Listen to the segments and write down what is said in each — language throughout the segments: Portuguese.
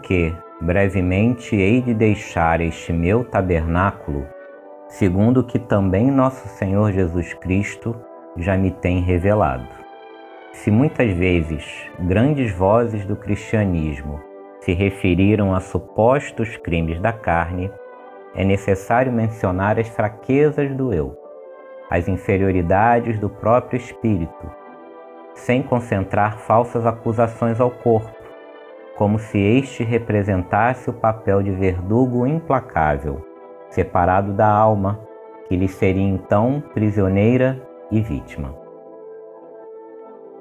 Que brevemente hei de deixar este meu tabernáculo, segundo que também nosso Senhor Jesus Cristo já me tem revelado. Se muitas vezes grandes vozes do cristianismo se referiram a supostos crimes da carne, é necessário mencionar as fraquezas do eu, as inferioridades do próprio espírito, sem concentrar falsas acusações ao corpo como se este representasse o papel de verdugo implacável, separado da alma, que lhe seria então prisioneira e vítima.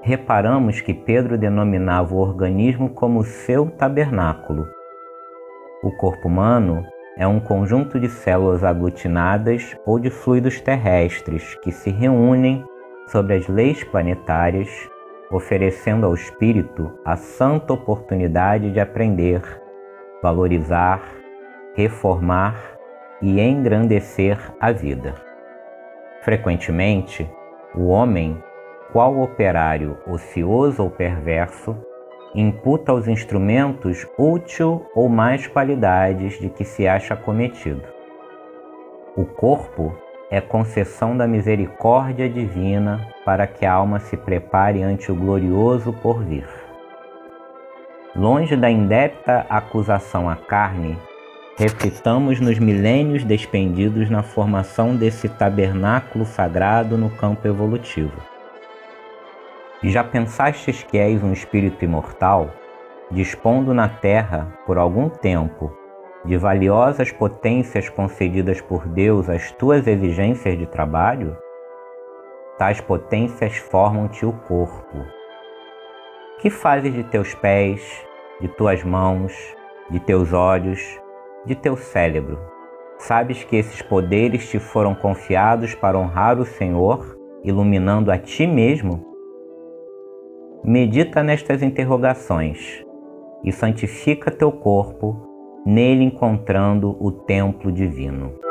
Reparamos que Pedro denominava o organismo como seu tabernáculo. O corpo humano é um conjunto de células aglutinadas ou de fluidos terrestres que se reúnem sobre as leis planetárias oferecendo ao espírito a santa oportunidade de aprender, valorizar, reformar e engrandecer a vida. Frequentemente, o homem, qual operário ocioso ou perverso, imputa aos instrumentos útil ou mais qualidades de que se acha cometido. O corpo é concessão da misericórdia divina para que a alma se prepare ante o glorioso porvir. Longe da indébita acusação à carne, reflitamos nos milênios despendidos na formação desse tabernáculo sagrado no campo evolutivo. Já pensastes que és um espírito imortal, dispondo na terra por algum tempo de valiosas potências concedidas por Deus às tuas exigências de trabalho, tais potências formam-te o corpo. Que fazes de teus pés, de tuas mãos, de teus olhos, de teu cérebro? Sabes que esses poderes te foram confiados para honrar o Senhor, iluminando a ti mesmo? Medita nestas interrogações e santifica teu corpo nele encontrando o templo divino.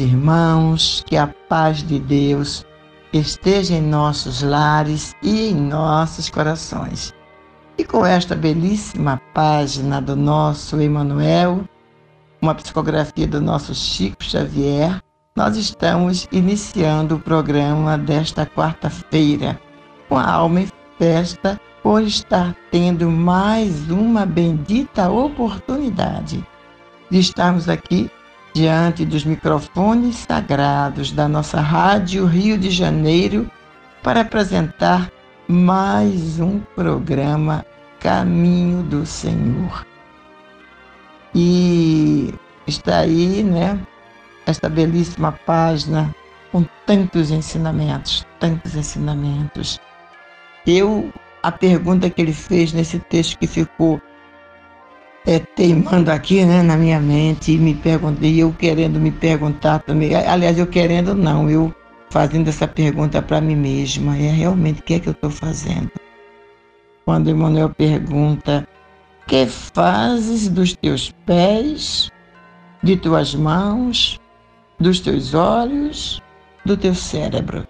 Irmãos, que a paz de Deus esteja em nossos lares e em nossos corações. E com esta belíssima página do nosso Emanuel, uma psicografia do nosso Chico Xavier, nós estamos iniciando o programa desta quarta-feira, com a alma em festa, por estar tendo mais uma bendita oportunidade de estarmos aqui diante dos microfones sagrados da nossa Rádio Rio de Janeiro para apresentar mais um programa Caminho do Senhor. E está aí, né, esta belíssima página com tantos ensinamentos, tantos ensinamentos. Eu, a pergunta que ele fez nesse texto que ficou é, teimando aqui né, na minha mente e me perguntei, eu querendo me perguntar também, aliás, eu querendo não, eu fazendo essa pergunta para mim mesma, é realmente o que é que eu estou fazendo? Quando Emmanuel pergunta, que fazes dos teus pés, de tuas mãos, dos teus olhos, do teu cérebro?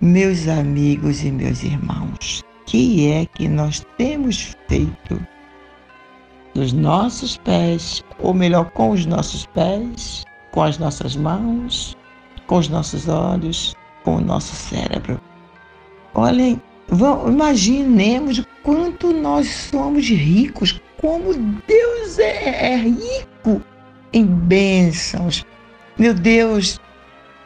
Meus amigos e meus irmãos, que é que nós temos feito dos nossos pés, ou melhor, com os nossos pés, com as nossas mãos, com os nossos olhos, com o nosso cérebro. Olhem, vamos, imaginemos quanto nós somos ricos, como Deus é, é rico em bênçãos. Meu Deus,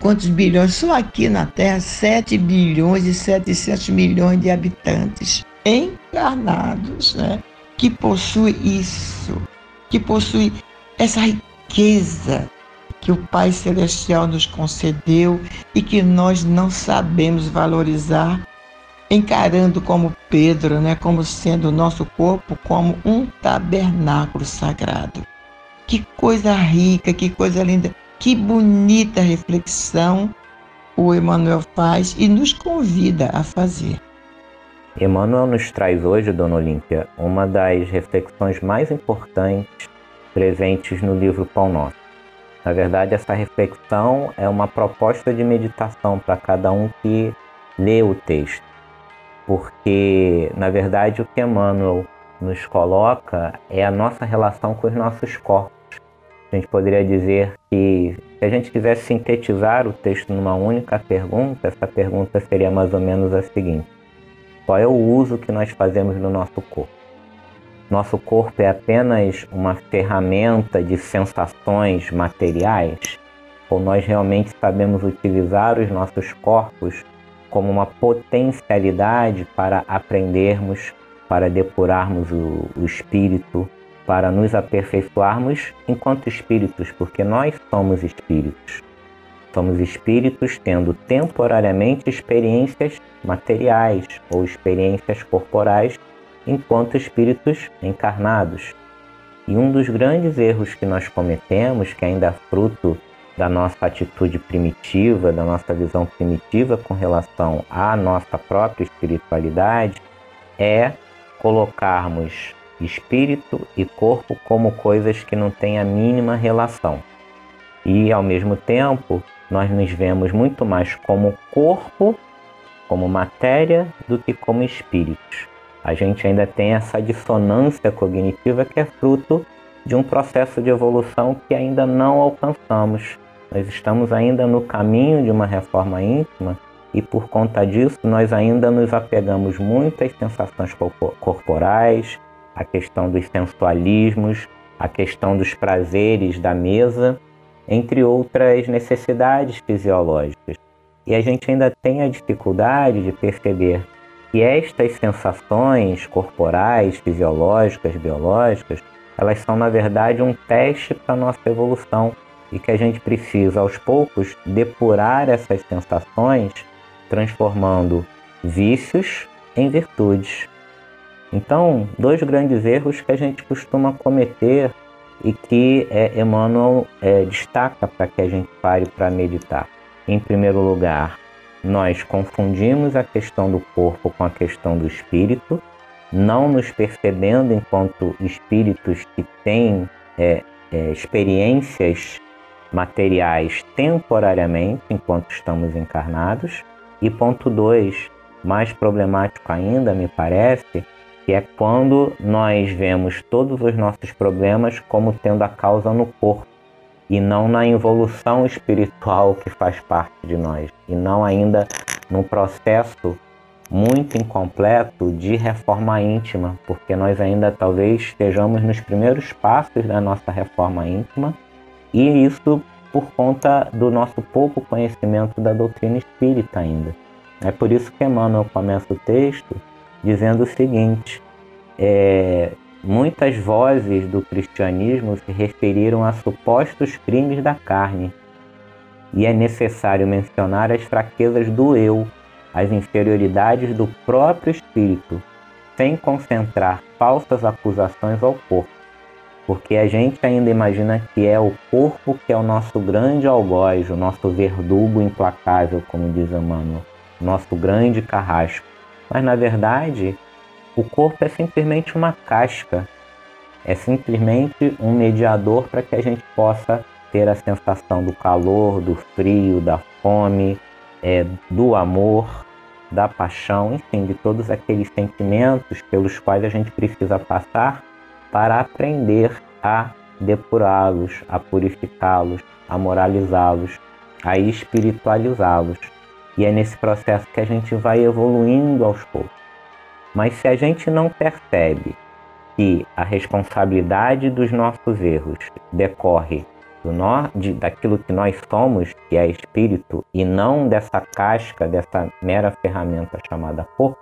quantos bilhões? Só aqui na Terra, 7 bilhões e 700 milhões de habitantes encarnados, né? Que possui isso, que possui essa riqueza que o Pai Celestial nos concedeu e que nós não sabemos valorizar, encarando como Pedro, né, como sendo o nosso corpo como um tabernáculo sagrado. Que coisa rica, que coisa linda, que bonita reflexão o Emmanuel faz e nos convida a fazer. Emmanuel nos traz hoje, Dona Olímpia, uma das reflexões mais importantes presentes no livro Pão Nosso. Na verdade, essa reflexão é uma proposta de meditação para cada um que lê o texto, porque, na verdade, o que Emmanuel nos coloca é a nossa relação com os nossos corpos. A gente poderia dizer que, se a gente quisesse sintetizar o texto numa única pergunta, essa pergunta seria mais ou menos a seguinte: qual é o uso que nós fazemos do nosso corpo? Nosso corpo é apenas uma ferramenta de sensações materiais? Ou nós realmente sabemos utilizar os nossos corpos como uma potencialidade para aprendermos, para depurarmos o, o espírito, para nos aperfeiçoarmos enquanto espíritos, porque nós somos espíritos. Somos espíritos tendo temporariamente experiências materiais ou experiências corporais enquanto espíritos encarnados. E um dos grandes erros que nós cometemos, que ainda é fruto da nossa atitude primitiva, da nossa visão primitiva com relação à nossa própria espiritualidade, é colocarmos espírito e corpo como coisas que não têm a mínima relação. E, ao mesmo tempo, nós nos vemos muito mais como corpo, como matéria, do que como espíritos. A gente ainda tem essa dissonância cognitiva que é fruto de um processo de evolução que ainda não alcançamos. Nós estamos ainda no caminho de uma reforma íntima e por conta disso nós ainda nos apegamos muito às sensações corporais, à questão dos sensualismos, à questão dos prazeres da mesa entre outras necessidades fisiológicas. E a gente ainda tem a dificuldade de perceber que estas sensações corporais, fisiológicas, biológicas, elas são na verdade um teste para a nossa evolução e que a gente precisa aos poucos depurar essas sensações, transformando vícios em virtudes. Então, dois grandes erros que a gente costuma cometer e que é, Emmanuel é, destaca para que a gente pare para meditar. Em primeiro lugar, nós confundimos a questão do corpo com a questão do espírito, não nos percebendo enquanto espíritos que têm é, é, experiências materiais temporariamente enquanto estamos encarnados. E ponto 2, mais problemático ainda, me parece, que é quando nós vemos todos os nossos problemas como tendo a causa no corpo e não na evolução espiritual que faz parte de nós, e não ainda no processo muito incompleto de reforma íntima, porque nós ainda talvez estejamos nos primeiros passos da nossa reforma íntima, e isso por conta do nosso pouco conhecimento da doutrina espírita ainda. É por isso que Emmanuel começa o texto dizendo o seguinte: é, muitas vozes do cristianismo se referiram a supostos crimes da carne, e é necessário mencionar as fraquezas do eu, as inferioridades do próprio espírito, sem concentrar falsas acusações ao corpo, porque a gente ainda imagina que é o corpo que é o nosso grande algoz, o nosso verdugo implacável, como diz Emmanuel nosso grande carrasco. Mas na verdade, o corpo é simplesmente uma casca, é simplesmente um mediador para que a gente possa ter a sensação do calor, do frio, da fome, é, do amor, da paixão, enfim, de todos aqueles sentimentos pelos quais a gente precisa passar para aprender a depurá-los, a purificá-los, a moralizá-los, a espiritualizá-los. E é nesse processo que a gente vai evoluindo aos poucos. Mas se a gente não percebe que a responsabilidade dos nossos erros decorre do no, de, daquilo que nós somos, que é espírito, e não dessa casca, dessa mera ferramenta chamada corpo,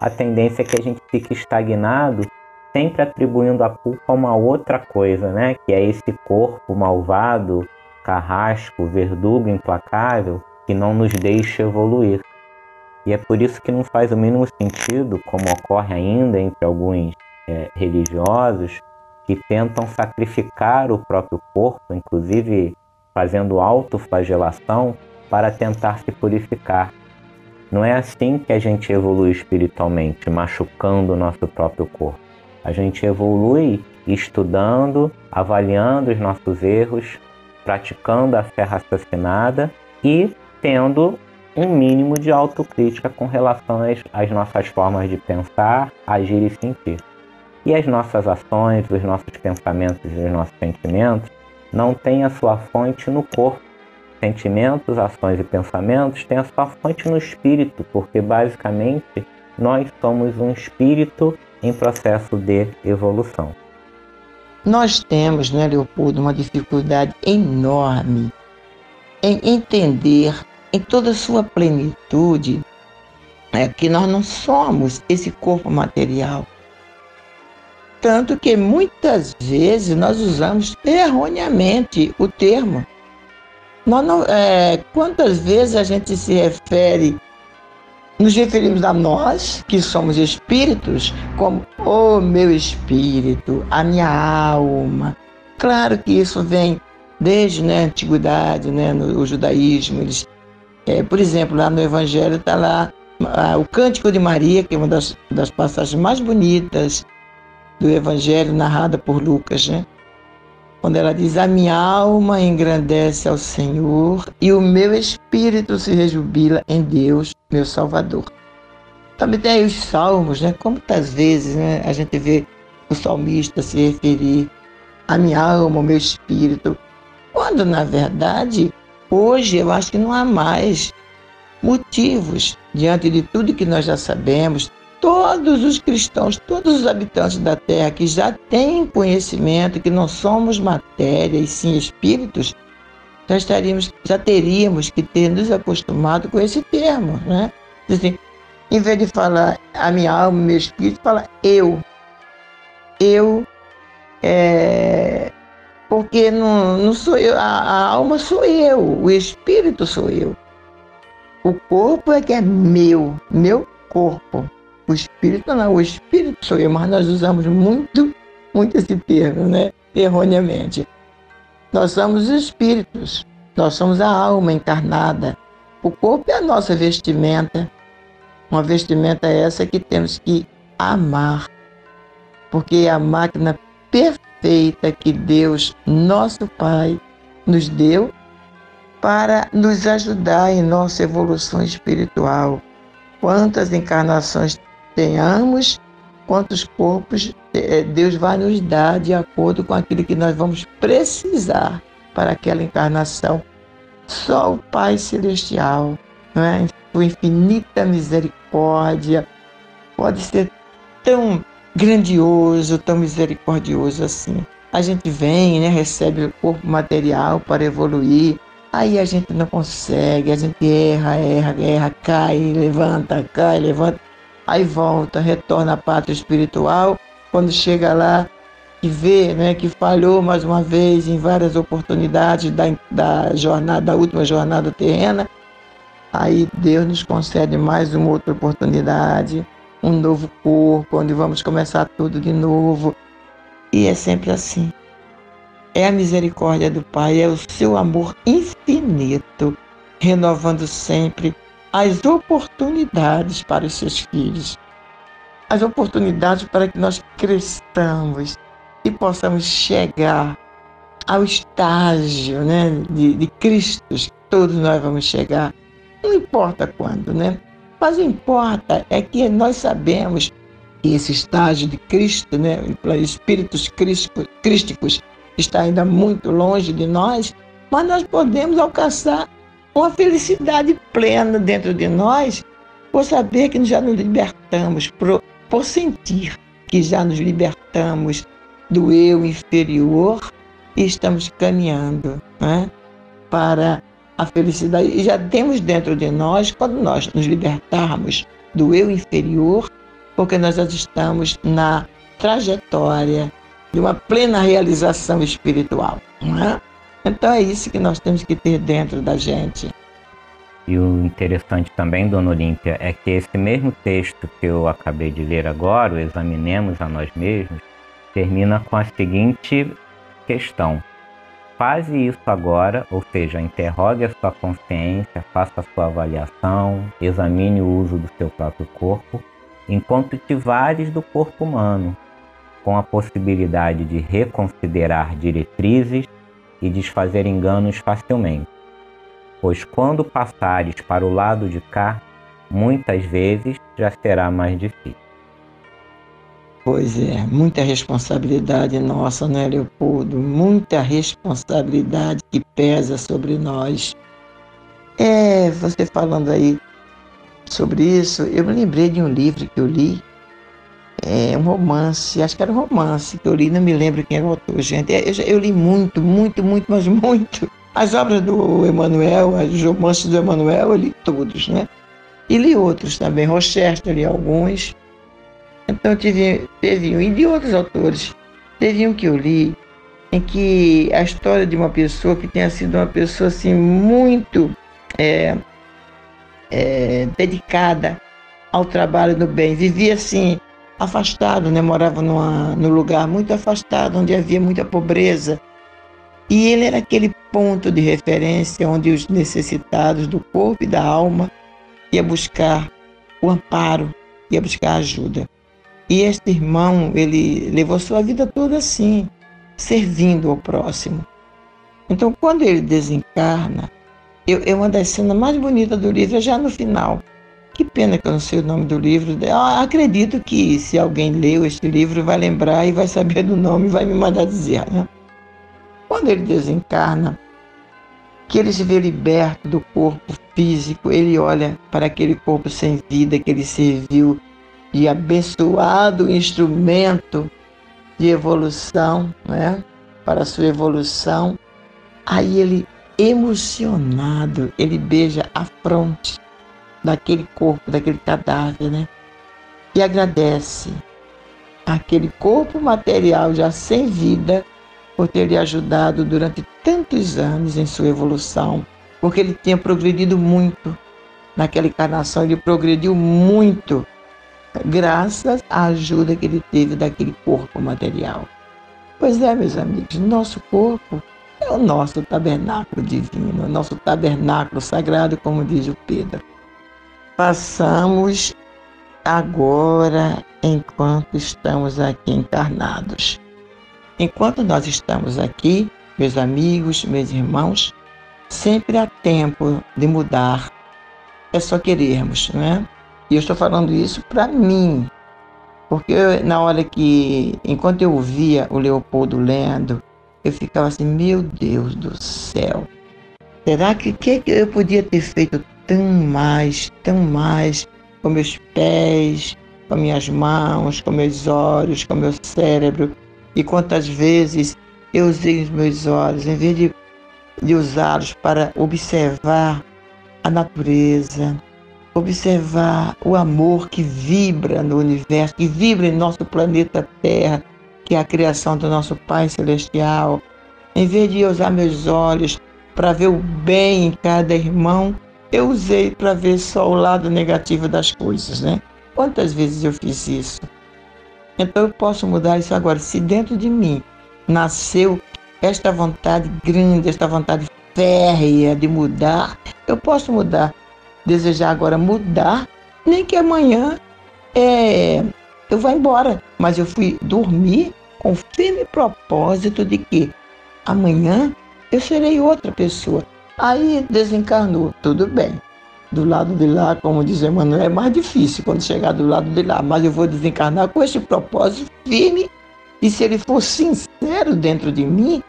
a tendência é que a gente fique estagnado, sempre atribuindo a culpa a uma outra coisa, né? Que é esse corpo malvado, carrasco, verdugo implacável, que não nos deixa evoluir. E é por isso que não faz o mínimo sentido, como ocorre ainda entre alguns é, religiosos, que tentam sacrificar o próprio corpo, inclusive fazendo autoflagelação, para tentar se purificar. Não é assim que a gente evolui espiritualmente, machucando o nosso próprio corpo. A gente evolui estudando, avaliando os nossos erros, praticando a fé raciocinada e tendo um mínimo de autocrítica com relação às, nossas formas de pensar, agir e sentir. E as nossas ações, os nossos pensamentos e os nossos sentimentos não têm a sua fonte no corpo. Sentimentos, ações e pensamentos têm a sua fonte no espírito, porque basicamente nós somos um espírito em processo de evolução. Nós temos, né, Leopoldo, uma dificuldade enorme em entender em toda a sua plenitude, é que nós não somos esse corpo material. Tanto que muitas vezes nós usamos erroneamente o termo. Nós não, é, quantas vezes a gente se refere, nos referimos a nós, que somos espíritos, como o oh, meu espírito, a minha alma. Claro que isso vem desde né, a antiguidade, né, no judaísmo, eles é, por exemplo, lá no Evangelho está lá ah, o Cântico de Maria, que é uma das, das passagens mais bonitas do Evangelho, narrada por Lucas, né? Quando ela diz: A minha alma engrandece ao Senhor e o meu espírito se rejubila em Deus, meu Salvador. Também tem aí os salmos, né? Quantas vezes né, a gente vê o salmista se referir a minha alma, o meu espírito, quando na verdade Hoje eu acho que não há mais motivos, diante de tudo que nós já sabemos, todos os cristãos, todos os habitantes da Terra que já têm conhecimento que não somos matéria e sim espíritos, já estaríamos, já teríamos que ter nos acostumado com esse termo, né? Assim, em vez de falar a minha alma, meu espírito, fala eu. Eu é, porque não, não sou eu, a, a alma sou eu, o espírito sou eu. O corpo é que é meu, meu corpo. O espírito não, o espírito sou eu, mas nós usamos muito, muito esse termo, né? Erroneamente. Nós somos espíritos, nós somos a alma encarnada. O corpo é a nossa vestimenta, uma vestimenta essa que temos que amar, porque é a máquina perfeita que Deus, nosso Pai, nos deu para nos ajudar em nossa evolução espiritual. Quantas encarnações tenhamos, quantos corpos eh, Deus vai nos dar de acordo com aquilo que nós vamos precisar para aquela encarnação. Só o Pai Celestial, é? sua infinita misericórdia, pode ser tão grandioso, tão misericordioso assim. A gente vem, né, recebe o corpo material para evoluir, Aí a gente não consegue, a gente erra, erra, erra, cai, levanta, cai, levanta, aí volta, retorna à pátria espiritual. Quando chega lá e vê né, que falhou mais uma vez em várias oportunidades da, da jornada, da última jornada terrena, aí Deus nos concede mais uma outra oportunidade, um novo corpo, onde vamos começar tudo de novo. E é sempre assim é a misericórdia do Pai, é o seu amor infinito, renovando sempre as oportunidades para os seus filhos. As oportunidades para que nós cresçamos e possamos chegar ao estágio né, de, de Cristo, todos nós vamos chegar. Não importa quando, né? Mas o importa é que nós sabemos que esse estágio de Cristo, né, espíritos crísticos, está ainda muito longe de nós, mas nós podemos alcançar uma felicidade plena dentro de nós por saber que já nos libertamos, por, por sentir que já nos libertamos do eu inferior e estamos caminhando né, para a felicidade. E já temos dentro de nós, quando nós nos libertarmos do eu inferior, porque nós já estamos na trajetória de uma plena realização espiritual. É? Então é isso que nós temos que ter dentro da gente. E o interessante também, Dona Olímpia, é que esse mesmo texto que eu acabei de ler agora, o Examinemos a Nós Mesmos, termina com a seguinte questão. Faze isso agora, ou seja, interrogue a sua consciência, faça a sua avaliação, examine o uso do seu próprio corpo, enquanto te vales do corpo humano, com a possibilidade de reconsiderar diretrizes e desfazer enganos facilmente. Pois quando passares para o lado de cá, muitas vezes já será mais difícil. Pois é, muita responsabilidade nossa, né, Leopoldo? Muita responsabilidade que pesa sobre nós. É, você falando aí sobre isso, eu me lembrei de um livro que eu li é, um romance, acho que era um romance que eu li, não me lembro quem era o autor, gente. É, eu, eu li muito, muito, muito, mas muito. As obras do Emanuel, os romances do Emanuel, eu li todos, né? E li outros também, Rochester, li alguns. Então tive, teve um, e de outros autores. Teve um que eu li, em que a história de uma pessoa que tenha sido uma pessoa assim muito é, é, dedicada ao trabalho do bem, vivia assim afastado, né? morava numa, num lugar muito afastado, onde havia muita pobreza. E ele era aquele ponto de referência onde os necessitados do corpo e da alma ia buscar o amparo, ia buscar ajuda. E este irmão, ele levou sua vida toda assim, servindo ao próximo. Então, quando ele desencarna, eu, é uma das cenas mais bonitas do livro, é já no final. Que pena que eu não sei o nome do livro. Eu acredito que se alguém leu este livro vai lembrar e vai saber do nome e vai me mandar dizer. Né? Quando ele desencarna, que ele se vê liberto do corpo físico, ele olha para aquele corpo sem vida que ele serviu de abençoado instrumento de evolução, né? para a sua evolução. Aí ele, emocionado, ele beija a fronte daquele corpo, daquele cadáver, né? E agradece aquele corpo material já sem vida por ter lhe ajudado durante tantos anos em sua evolução, porque ele tinha progredido muito naquela encarnação, ele progrediu muito graças à ajuda que ele teve daquele corpo material. Pois é, meus amigos, nosso corpo é o nosso tabernáculo divino, o nosso tabernáculo sagrado, como diz o Pedro passamos agora enquanto estamos aqui encarnados. Enquanto nós estamos aqui, meus amigos, meus irmãos, sempre há tempo de mudar. É só querermos, né? E eu estou falando isso para mim, porque eu, na hora que, enquanto eu ouvia o Leopoldo lendo, eu ficava assim, meu Deus do céu, será que que, que eu podia ter feito tão mais, tão mais com meus pés, com minhas mãos, com meus olhos, com meu cérebro? E quantas vezes eu usei os meus olhos, em vez de, de usá-los para observar a natureza, observar o amor que vibra no universo, que vibra em nosso planeta Terra, que é a criação do nosso Pai Celestial. Em vez de usar meus olhos para ver o bem em cada irmão, eu usei para ver só o lado negativo das coisas, né? Quantas vezes eu fiz isso? Então eu posso mudar isso agora. Se dentro de mim nasceu esta vontade grande, esta vontade férrea de mudar, eu posso mudar desejar agora mudar, nem que amanhã é, eu vá embora. Mas eu fui dormir com firme propósito de que amanhã eu serei outra pessoa. Aí desencarnou, tudo bem. Do lado de lá, como diz Emmanuel, é mais difícil quando chegar do lado de lá, mas eu vou desencarnar com esse propósito firme. E se ele for sincero dentro de mim,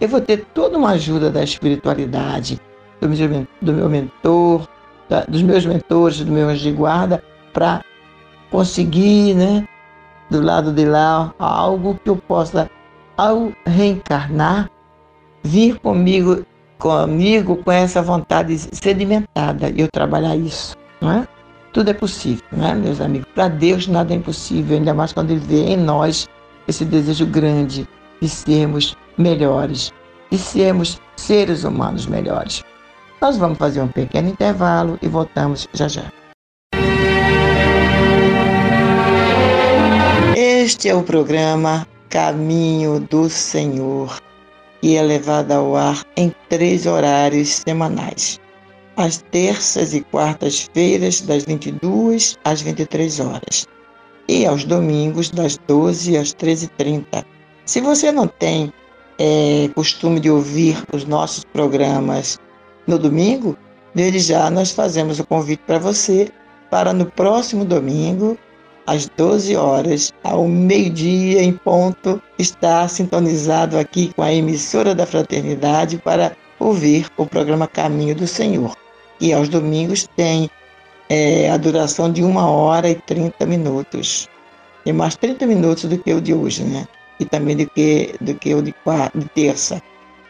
eu vou ter toda uma ajuda da espiritualidade, do meu mentor, da, dos meus mentores, do meu anjo de guarda, para conseguir, né, do lado de lá, algo que eu possa, ao reencarnar, vir comigo, comigo com essa vontade sedimentada e eu trabalhar isso, não é? Tudo é possível, não é, meus amigos? Para Deus nada é impossível, ainda mais quando Ele vê em nós esse desejo grande de sermos melhores, de sermos seres humanos melhores. Nós vamos fazer um pequeno intervalo e voltamos já já. Este é o programa Caminho do Senhor e é levado ao ar em três horários semanais. Às terças e quartas-feiras, das 22 às 23 horas. E aos domingos, das 12 às 13h30. Se você não tem é, costume de ouvir os nossos programas no domingo, desde já nós fazemos o convite para você para no próximo domingo, às 12 horas, ao meio-dia em ponto, estar sintonizado aqui com a emissora da Fraternidade para ouvir o programa Caminho do Senhor. E aos domingos tem é, a duração de uma hora e 30 minutos. Tem mais 30 minutos do que o de hoje, né? E também do que, do que o de, quarta, de terça.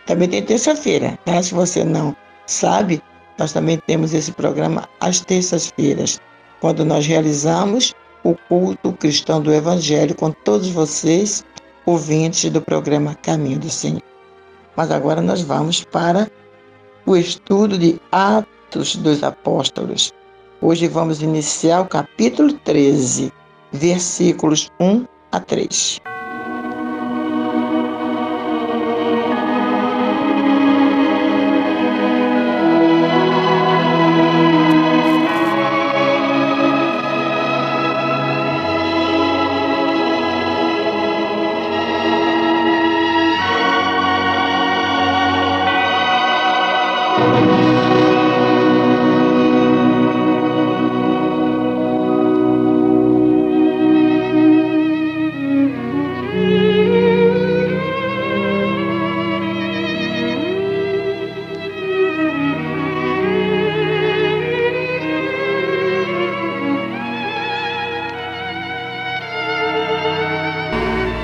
Também tem terça-feira, tá? Se você não sabe, nós também temos esse programa às terças-feiras, quando nós realizamos o culto cristão do Evangelho com todos vocês, ouvintes do programa Caminho do Senhor. Mas agora nós vamos para o estudo de Atos dos Apóstolos. Hoje vamos iniciar o capítulo 13, versículos 1 a 3.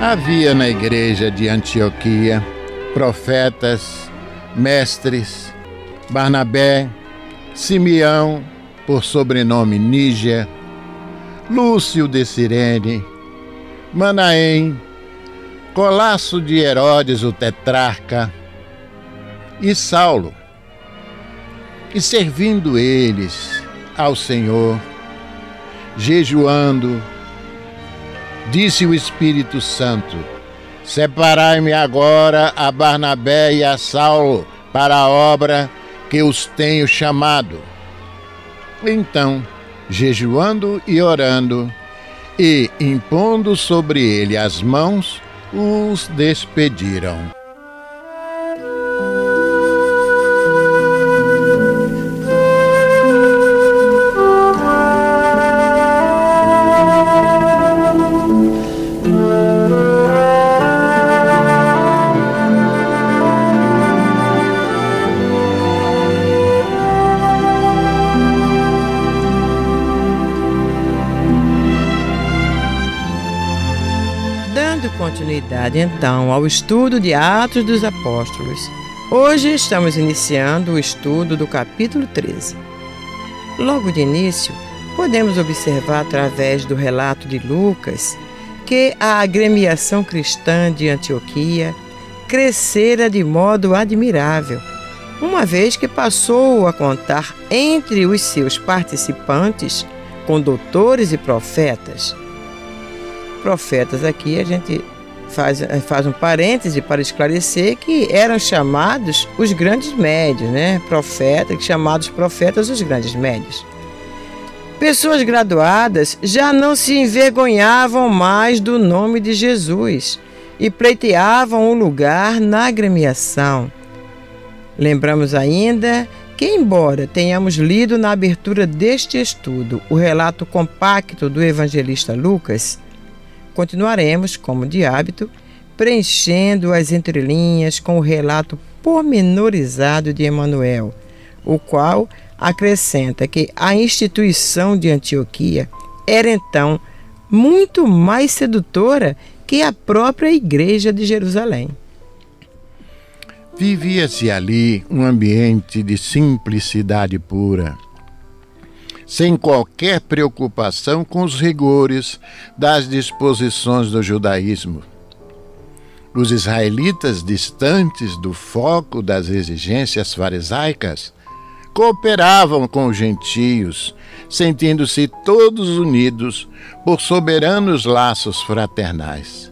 Havia na igreja de Antioquia profetas, mestres, Barnabé, Simeão, por sobrenome Níger, Lúcio de Cirene, Manaém, Colasso de Herodes o tetrarca e Saulo. E servindo eles ao Senhor, jejuando, Disse o Espírito Santo: Separai-me agora a Barnabé e a Saulo para a obra que os tenho chamado. Então, jejuando e orando, e impondo sobre ele as mãos, os despediram. Então ao estudo de Atos dos Apóstolos. Hoje estamos iniciando o estudo do capítulo 13. Logo de início, podemos observar através do relato de Lucas que a agremiação cristã de Antioquia crescera de modo admirável, uma vez que passou a contar entre os seus participantes com doutores e profetas. Profetas aqui a gente faz, faz um parêntese para esclarecer que eram chamados os grandes médios, né? Profetas, chamados profetas os grandes médios. Pessoas graduadas já não se envergonhavam mais do nome de Jesus e pleiteavam um lugar na agremiação. Lembramos ainda que, embora tenhamos lido na abertura deste estudo o relato compacto do evangelista Lucas, continuaremos, como de hábito, preenchendo as entrelinhas com o relato pormenorizado de Emanuel, o qual acrescenta que a instituição de Antioquia era então muito mais sedutora que a própria igreja de Jerusalém. Vivia-se ali um ambiente de simplicidade pura, sem qualquer preocupação com os rigores das disposições do judaísmo. Os israelitas, distantes do foco das exigências farisaicas, cooperavam com os gentios, sentindo-se todos unidos por soberanos laços fraternais.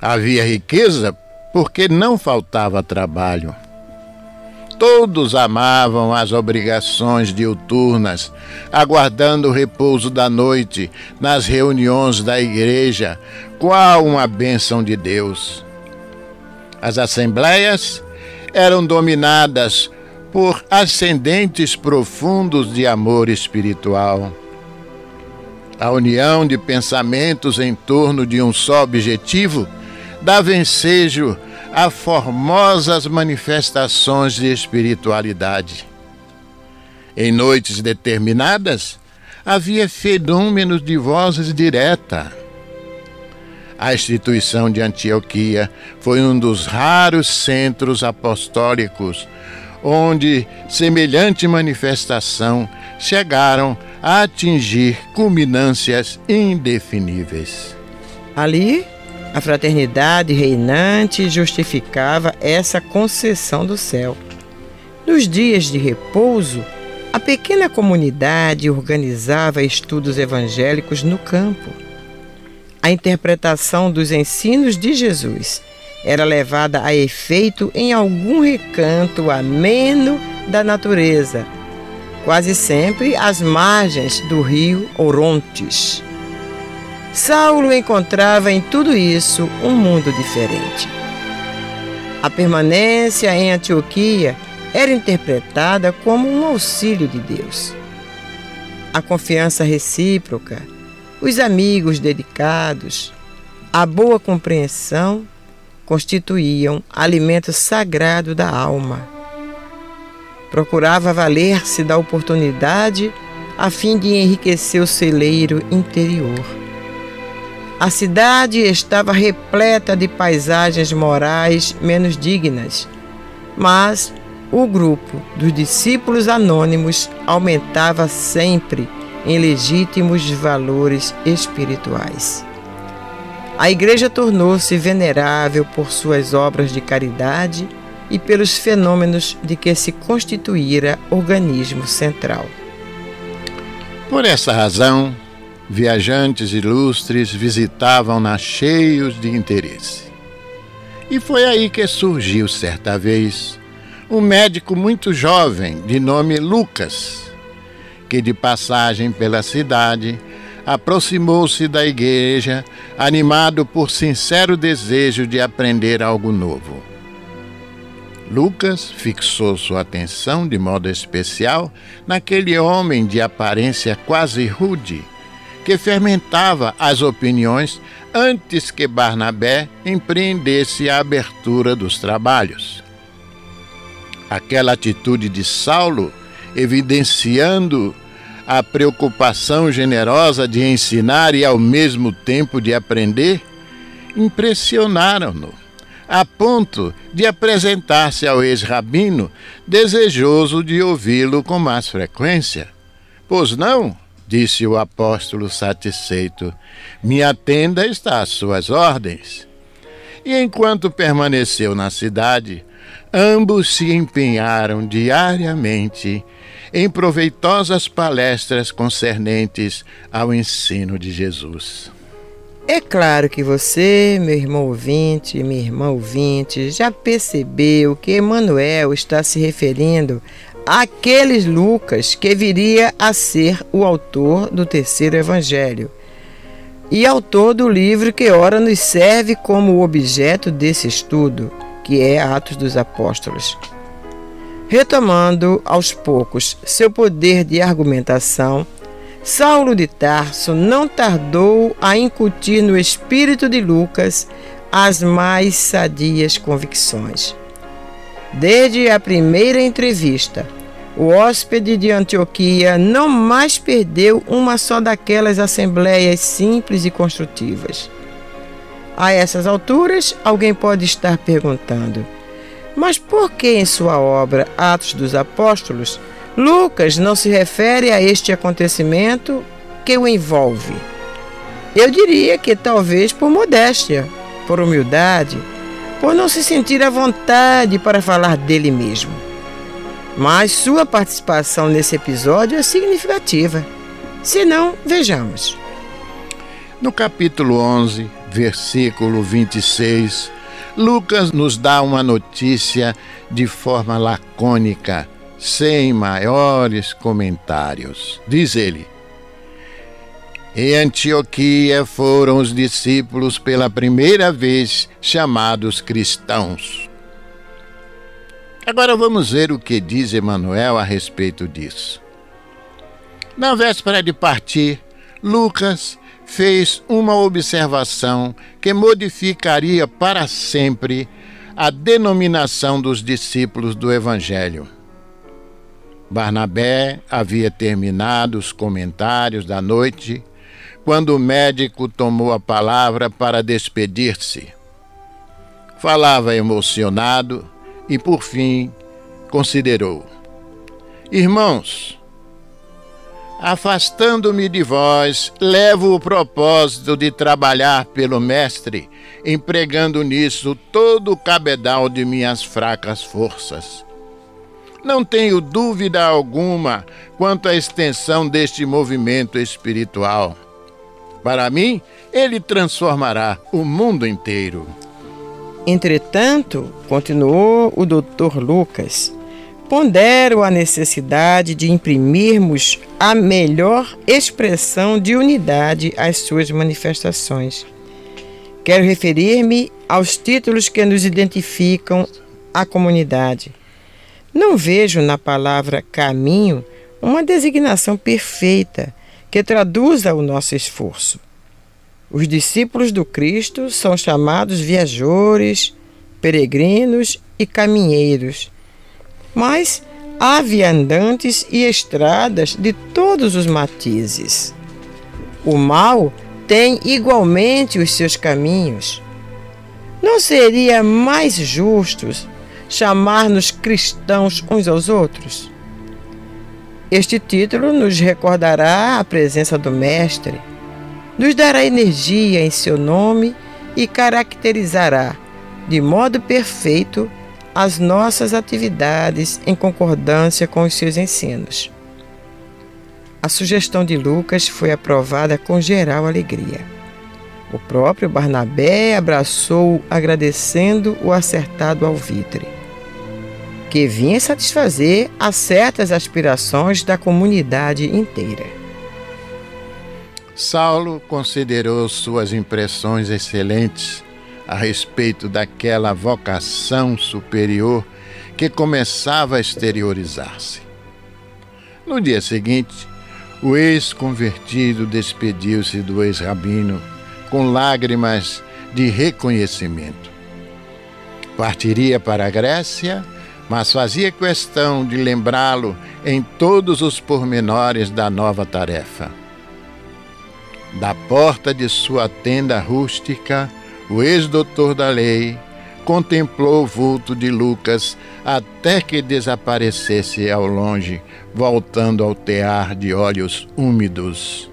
Havia riqueza porque não faltava trabalho. Todos amavam as obrigações diuturnas, aguardando o repouso da noite nas reuniões da igreja, qual uma bênção de Deus. As assembleias eram dominadas por ascendentes profundos de amor espiritual. A união de pensamentos em torno de um só objetivo dá ensejo a formosas manifestações de espiritualidade. Em noites determinadas, havia fenômenos de vozes direta. A instituição de Antioquia foi um dos raros centros apostólicos onde semelhante manifestação chegaram a atingir culminâncias indefiníveis. Ali, a fraternidade reinante justificava essa concessão do céu. Nos dias de repouso, a pequena comunidade organizava estudos evangélicos no campo. A interpretação dos ensinos de Jesus era levada a efeito em algum recanto ameno da natureza, quase sempre às margens do rio Orontes. Saulo encontrava em tudo isso um mundo diferente. A permanência em Antioquia era interpretada como um auxílio de Deus. A confiança recíproca, os amigos dedicados, a boa compreensão constituíam alimento sagrado da alma. Procurava valer-se da oportunidade a fim de enriquecer o celeiro interior. A cidade estava repleta de paisagens morais menos dignas, mas o grupo dos discípulos anônimos aumentava sempre em legítimos valores espirituais. A igreja tornou-se venerável por suas obras de caridade e pelos fenômenos de que se constituíra organismo central. Por essa razão, viajantes ilustres visitavam-na cheios de interesse. E foi aí que surgiu, certa vez, um médico muito jovem de nome Lucas, que de passagem pela cidade aproximou-se da igreja, animado por sincero desejo de aprender algo novo. Lucas fixou sua atenção de modo especial naquele homem de aparência quase rude, que fermentava as opiniões antes que Barnabé empreendesse a abertura dos trabalhos. Aquela atitude de Saulo, evidenciando a preocupação generosa de ensinar e ao mesmo tempo de aprender, impressionaram-no, a ponto de apresentar-se ao ex-rabino, desejoso de ouvi-lo com mais frequência. Pois não? Disse o apóstolo satisfeito. Minha tenda está às suas ordens. E enquanto permaneceu na cidade, ambos se empenharam diariamente em proveitosas palestras concernentes ao ensino de Jesus. É claro que você, meu irmão ouvinte, minha irmã ouvinte, já percebeu que Emmanuel está se referindo àqueles Lucas que viria a ser o autor do terceiro evangelho e autor do livro que ora nos serve como objeto desse estudo, que é Atos dos Apóstolos. Retomando aos poucos seu poder de argumentação, Saulo de Tarso não tardou a incutir no espírito de Lucas as mais sadias convicções. Desde a primeira entrevista, o hóspede de Antioquia não mais perdeu uma só daquelas assembleias simples e construtivas. A essas alturas, alguém pode estar perguntando: mas por que em sua obra Atos dos Apóstolos, Lucas não se refere a este acontecimento que o envolve? Eu diria que talvez por modéstia, por humildade, por não se sentir à vontade para falar dele mesmo. Mas sua participação nesse episódio é significativa. Se não, vejamos. No capítulo 11, versículo 26, Lucas nos dá uma notícia de forma lacônica, sem maiores comentários. Diz ele: Em Antioquia foram os discípulos pela primeira vez chamados cristãos. Agora vamos ver o que diz Emanuel a respeito disso. Na véspera de partir, Lucas fez uma observação que modificaria para sempre a denominação dos discípulos do Evangelho. Barnabé havia terminado os comentários da noite quando o médico tomou a palavra para despedir-se. Falava emocionado e, por fim, considerou: Irmãos, Afastando-me de vós, levo o propósito de trabalhar pelo Mestre, empregando nisso todo o cabedal de minhas fracas forças. Não tenho dúvida alguma quanto à extensão deste movimento espiritual. Para mim, ele transformará o mundo inteiro. Entretanto, continuou o doutor Lucas, pondero a necessidade de imprimirmos a melhor expressão de unidade às suas manifestações. Quero referir-me aos títulos que nos identificam a comunidade. Não vejo na palavra caminho uma designação perfeita que traduza o nosso esforço. Os discípulos do Cristo são chamados viajores, peregrinos e caminheiros mas há viandantes e estradas de todos os matizes. O mal tem igualmente os seus caminhos. Não seria mais justo chamar-nos cristãos uns aos outros? Este título nos recordará a presença do Mestre, nos dará energia em seu nome e caracterizará, de modo perfeito, as nossas atividades em concordância com os seus ensinos. A sugestão de Lucas foi aprovada com geral alegria. O próprio Barnabé abraçou agradecendo o acertado alvitre, que vinha satisfazer as certas aspirações da comunidade inteira. Saulo considerou suas impressões excelentes a respeito daquela vocação superior que começava a exteriorizar-se. No dia seguinte, o ex-convertido despediu-se do ex-rabino com lágrimas de reconhecimento. Partiria para a Grécia, mas fazia questão de lembrá-lo em todos os pormenores da nova tarefa. Da porta de sua tenda rústica, O ex-doutor da lei contemplou o vulto de Lucas até que desaparecesse ao longe, voltando ao tear de olhos úmidos.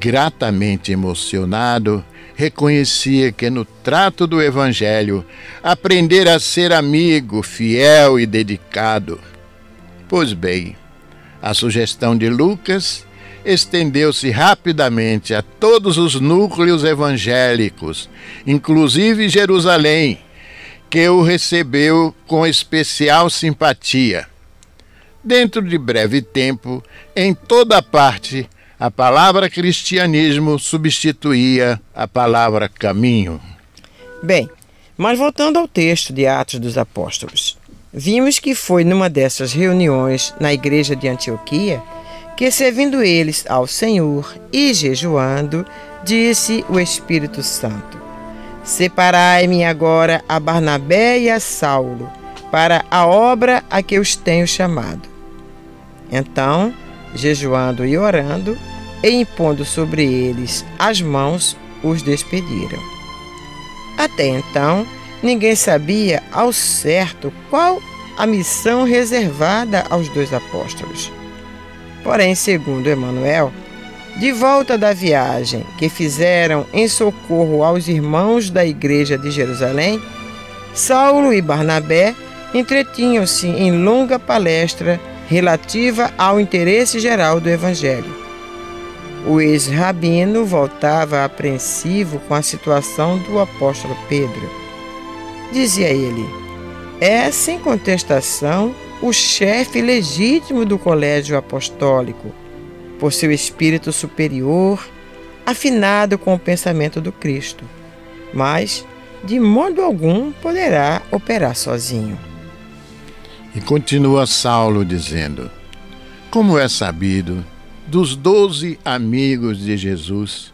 Gratamente emocionado, reconhecia que no trato do Evangelho aprendera a ser amigo, fiel e dedicado. Pois bem, a sugestão de Lucas estendeu-se rapidamente a todos os núcleos evangélicos, inclusive Jerusalém, que o recebeu com especial simpatia. Dentro de breve tempo, em toda parte, a palavra cristianismo substituía a palavra caminho. Bem, mas voltando ao texto de Atos dos Apóstolos, vimos que foi numa dessas reuniões na igreja de Antioquia que, servindo eles ao Senhor e jejuando, disse o Espírito Santo: Separai-me agora a Barnabé e a Saulo para a obra a que os tenho chamado. Então, jejuando e orando, e impondo sobre eles as mãos, os despediram. Até então, ninguém sabia ao certo qual a missão reservada aos dois apóstolos. Porém, segundo Emanuel, de volta da viagem que fizeram em socorro aos irmãos da igreja de Jerusalém, Saulo e Barnabé entretinham-se em longa palestra relativa ao interesse geral do Evangelho. O ex-rabino voltava apreensivo com a situação do apóstolo Pedro. Dizia ele: é, sem contestação, o chefe legítimo do colégio apostólico por seu espírito superior, afinado com o pensamento do Cristo, mas de modo algum poderá operar sozinho. E continua Saulo dizendo: Como é sabido, dos doze amigos de Jesus,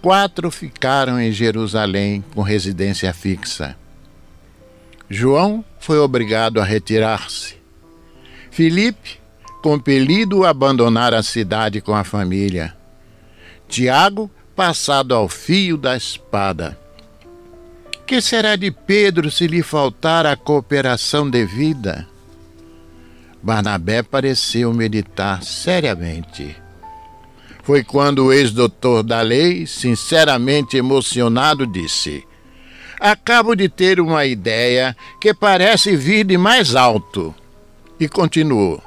quatro ficaram em Jerusalém com residência fixa. João foi obrigado a retirar-se. Filipe compelido a abandonar a cidade com a família. Tiago, passado ao fio da espada. Que será de Pedro se lhe faltar a cooperação devida? Barnabé pareceu meditar seriamente. Foi quando o ex-doutor da lei, sinceramente emocionado, disse: Acabo de ter uma ideia que parece vir de mais alto. E continuou: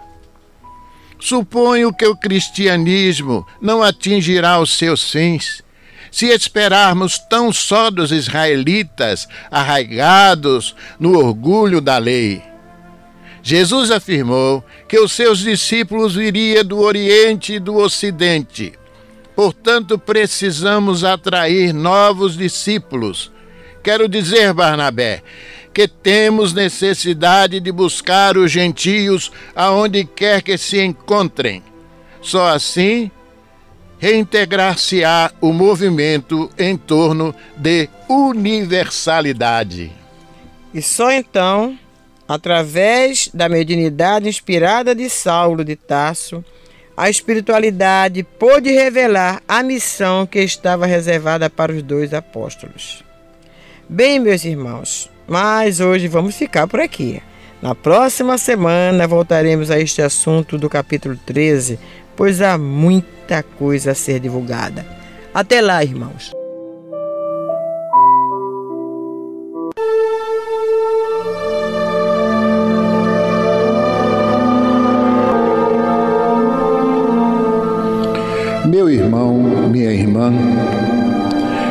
Suponho que o cristianismo não atingirá os seus fins se esperarmos tão só dos israelitas arraigados no orgulho da lei. Jesus afirmou que os seus discípulos viriam do Oriente e do Ocidente. Portanto, precisamos atrair novos discípulos. Quero dizer, Barnabé, que temos necessidade de buscar os gentios aonde quer que se encontrem. Só assim reintegrar-se-á o movimento em torno de universalidade. E só então, através da mediunidade inspirada de Saulo de Tarso, a espiritualidade pôde revelar a missão que estava reservada para os dois apóstolos. Bem, meus irmãos, mas hoje vamos ficar por aqui. Na próxima semana voltaremos a este assunto do capítulo 13, pois há muita coisa a ser divulgada. Até lá, irmãos.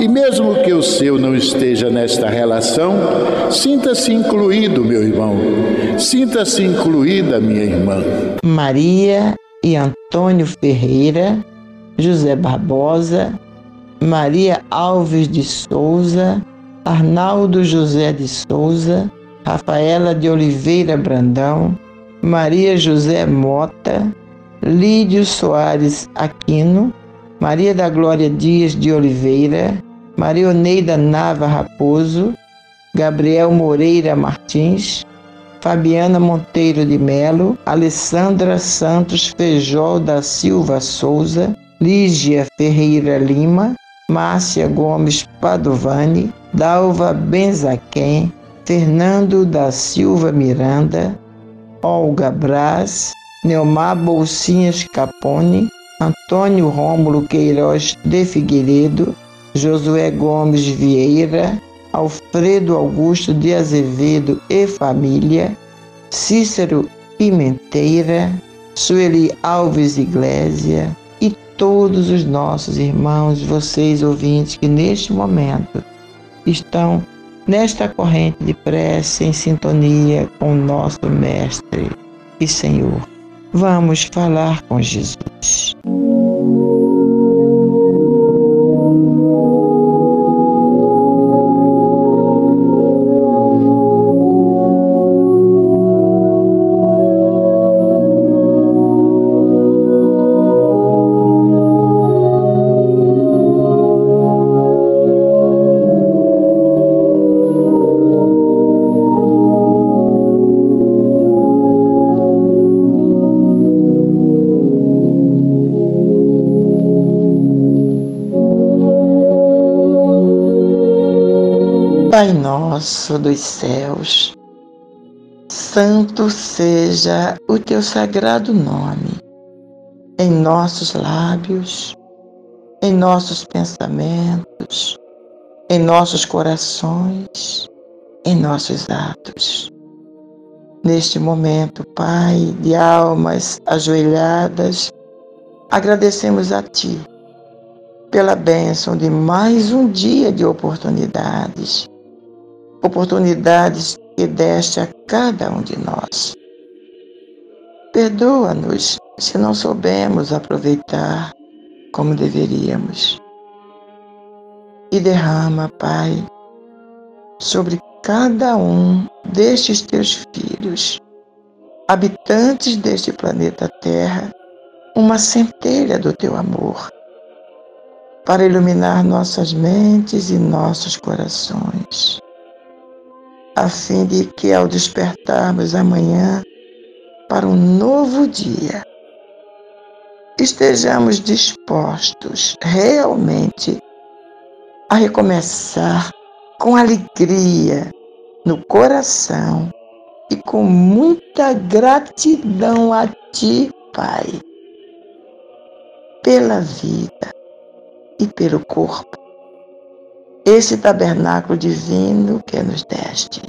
e, mesmo que o seu não esteja nesta relação, sinta-se incluído, meu irmão, sinta-se incluída, minha irmã. Maria e Antônio Ferreira, José Barbosa, Maria Alves de Souza, Arnaldo José de Souza, Rafaela de Oliveira Brandão, Maria José Mota, Lídio Soares Aquino, Maria da Glória Dias de Oliveira, Maria Oneida Nava Raposo, Gabriel Moreira Martins, Fabiana Monteiro de Melo, Alessandra Santos Feijol da Silva Souza, Lígia Ferreira Lima, Márcia Gomes Padovani, Dalva Benzaquem, Fernando da Silva Miranda, Olga Braz, Neomar Bolsinhas Capone, Antônio Rômulo Queiroz de Figueiredo, Josué Gomes Vieira, Alfredo Augusto de Azevedo e família, Cícero Pimenteira, Sueli Alves Iglésia e todos os nossos irmãos, vocês ouvintes que neste momento estão nesta corrente de prece em sintonia com o nosso Mestre e Senhor. Vamos falar com Jesus. Dos céus, santo seja o teu sagrado nome em nossos lábios, em nossos pensamentos, em nossos corações, em nossos atos. Neste momento, Pai, de almas ajoelhadas, agradecemos a Ti pela bênção de mais um dia de oportunidades oportunidades que deste a cada um de nós. Perdoa-nos se não soubemos aproveitar como deveríamos. E derrama, Pai, sobre cada um destes teus filhos, habitantes deste planeta Terra, uma centelha do teu amor, para iluminar nossas mentes e nossos corações a fim de que ao despertarmos amanhã para um novo dia, estejamos dispostos realmente a recomeçar com alegria no coração e com muita gratidão a Ti, Pai, pela vida e pelo corpo esse tabernáculo divino que nos deste.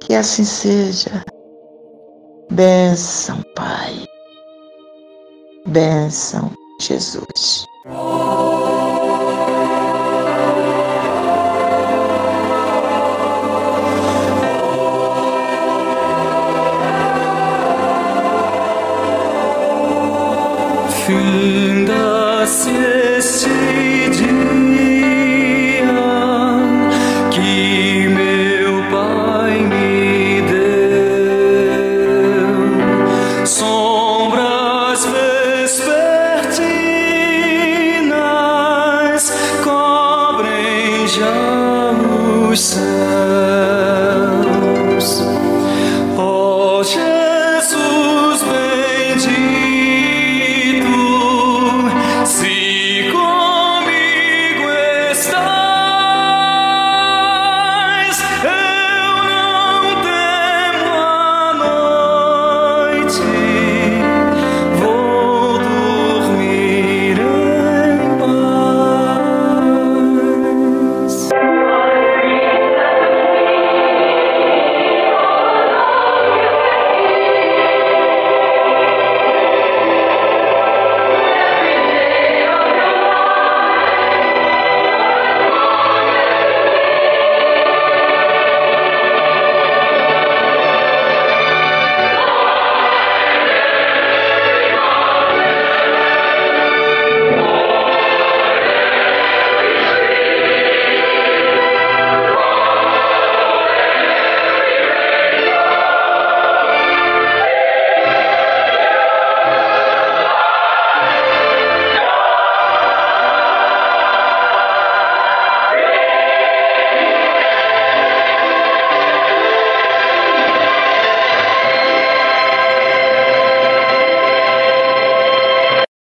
Que assim seja. Benção, Pai. Benção, Jesus. Fim da sessão.